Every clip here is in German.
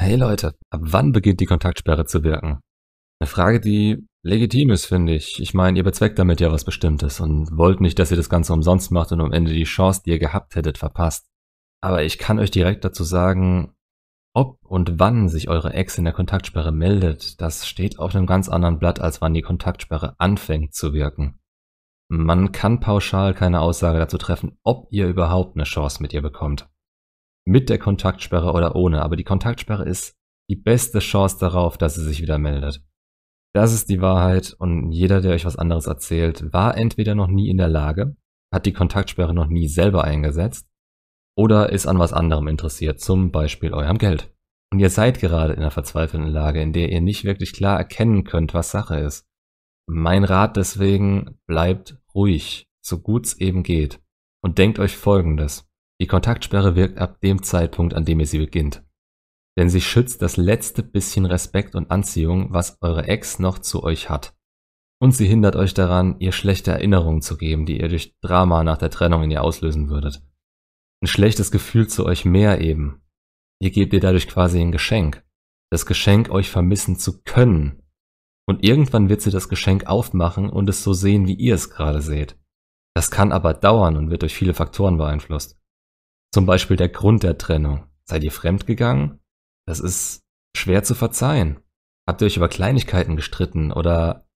Hey Leute, ab wann beginnt die Kontaktsperre zu wirken? Eine Frage, die legitim ist, finde ich. Ich meine, ihr bezweckt damit ja was Bestimmtes und wollt nicht, dass ihr das Ganze umsonst macht und am Ende die Chance, die ihr gehabt hättet, verpasst. Aber ich kann euch direkt dazu sagen, ob und wann sich eure Ex in der Kontaktsperre meldet, das steht auf einem ganz anderen Blatt, als wann die Kontaktsperre anfängt zu wirken. Man kann pauschal keine Aussage dazu treffen, ob ihr überhaupt eine Chance mit ihr bekommt mit der Kontaktsperre oder ohne, aber die Kontaktsperre ist die beste Chance darauf, dass sie sich wieder meldet. Das ist die Wahrheit und jeder, der euch was anderes erzählt, war entweder noch nie in der Lage, hat die Kontaktsperre noch nie selber eingesetzt oder ist an was anderem interessiert, zum Beispiel eurem Geld. Und ihr seid gerade in einer verzweifelten Lage, in der ihr nicht wirklich klar erkennen könnt, was Sache ist. Mein Rat deswegen, bleibt ruhig, so gut's eben geht. Und denkt euch folgendes. Die Kontaktsperre wirkt ab dem Zeitpunkt, an dem ihr sie beginnt. Denn sie schützt das letzte bisschen Respekt und Anziehung, was eure Ex noch zu euch hat. Und sie hindert euch daran, ihr schlechte Erinnerungen zu geben, die ihr durch Drama nach der Trennung in ihr auslösen würdet. Ein schlechtes Gefühl zu euch mehr eben. Ihr gebt ihr dadurch quasi ein Geschenk. Das Geschenk, euch vermissen zu können. Und irgendwann wird sie das Geschenk aufmachen und es so sehen, wie ihr es gerade seht. Das kann aber dauern und wird durch viele Faktoren beeinflusst. Zum Beispiel der Grund der Trennung. Seid ihr fremdgegangen? Das ist schwer zu verzeihen. Habt ihr euch über Kleinigkeiten gestritten oder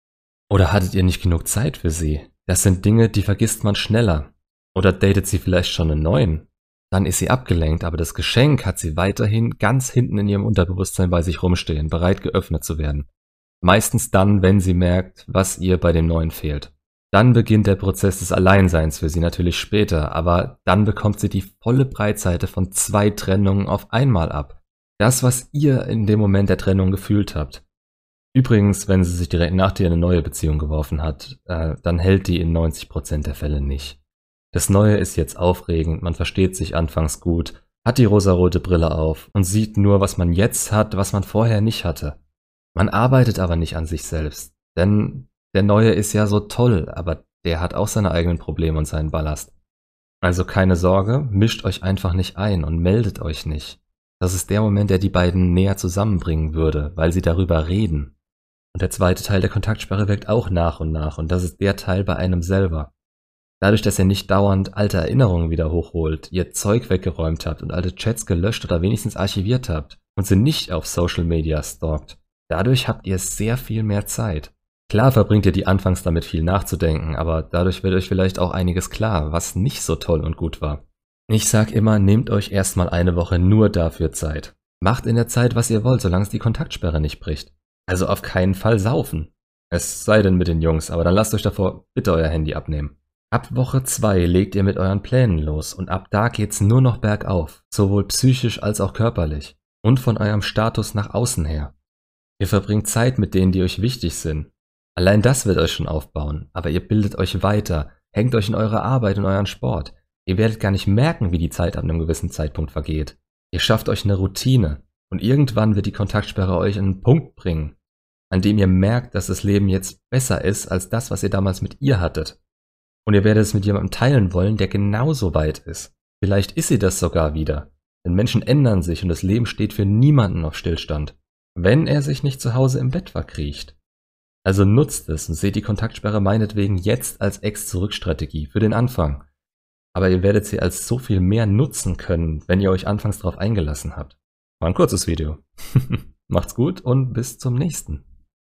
oder hattet ihr nicht genug Zeit für sie? Das sind Dinge, die vergisst man schneller. Oder datet sie vielleicht schon einen neuen? Dann ist sie abgelenkt, aber das Geschenk hat sie weiterhin ganz hinten in ihrem Unterbewusstsein bei sich rumstehen, bereit geöffnet zu werden. Meistens dann, wenn sie merkt, was ihr bei dem neuen fehlt. Dann beginnt der Prozess des Alleinseins für sie natürlich später, aber dann bekommt sie die volle Breitseite von zwei Trennungen auf einmal ab. Das, was ihr in dem Moment der Trennung gefühlt habt. Übrigens, wenn sie sich direkt nach dir eine neue Beziehung geworfen hat, äh, dann hält die in 90% der Fälle nicht. Das Neue ist jetzt aufregend, man versteht sich anfangs gut, hat die rosarote Brille auf und sieht nur, was man jetzt hat, was man vorher nicht hatte. Man arbeitet aber nicht an sich selbst, denn der neue ist ja so toll, aber der hat auch seine eigenen Probleme und seinen Ballast. Also keine Sorge, mischt euch einfach nicht ein und meldet euch nicht. Das ist der Moment, der die beiden näher zusammenbringen würde, weil sie darüber reden. Und der zweite Teil der Kontaktsperre wirkt auch nach und nach, und das ist der Teil bei einem selber. Dadurch, dass ihr nicht dauernd alte Erinnerungen wieder hochholt, ihr Zeug weggeräumt habt und alte Chats gelöscht oder wenigstens archiviert habt und sie nicht auf Social Media stalkt, dadurch habt ihr sehr viel mehr Zeit. Klar verbringt ihr die anfangs damit viel nachzudenken, aber dadurch wird euch vielleicht auch einiges klar, was nicht so toll und gut war. Ich sag immer, nehmt euch erstmal eine Woche nur dafür Zeit. Macht in der Zeit, was ihr wollt, solange es die Kontaktsperre nicht bricht. Also auf keinen Fall saufen. Es sei denn mit den Jungs, aber dann lasst euch davor bitte euer Handy abnehmen. Ab Woche 2 legt ihr mit euren Plänen los und ab da geht's nur noch bergauf, sowohl psychisch als auch körperlich und von eurem Status nach außen her. Ihr verbringt Zeit mit denen, die euch wichtig sind Allein das wird euch schon aufbauen, aber ihr bildet euch weiter, hängt euch in eure Arbeit und euren Sport. Ihr werdet gar nicht merken, wie die Zeit ab einem gewissen Zeitpunkt vergeht. Ihr schafft euch eine Routine und irgendwann wird die Kontaktsperre euch an einen Punkt bringen, an dem ihr merkt, dass das Leben jetzt besser ist als das, was ihr damals mit ihr hattet. Und ihr werdet es mit jemandem teilen wollen, der genauso weit ist. Vielleicht ist sie das sogar wieder. Denn Menschen ändern sich und das Leben steht für niemanden auf Stillstand. Wenn er sich nicht zu Hause im Bett verkriecht. Also nutzt es und seht die Kontaktsperre meinetwegen jetzt als Ex-Zurück-Strategie für den Anfang. Aber ihr werdet sie als so viel mehr nutzen können, wenn ihr euch anfangs darauf eingelassen habt. War ein kurzes Video. Macht's gut und bis zum nächsten.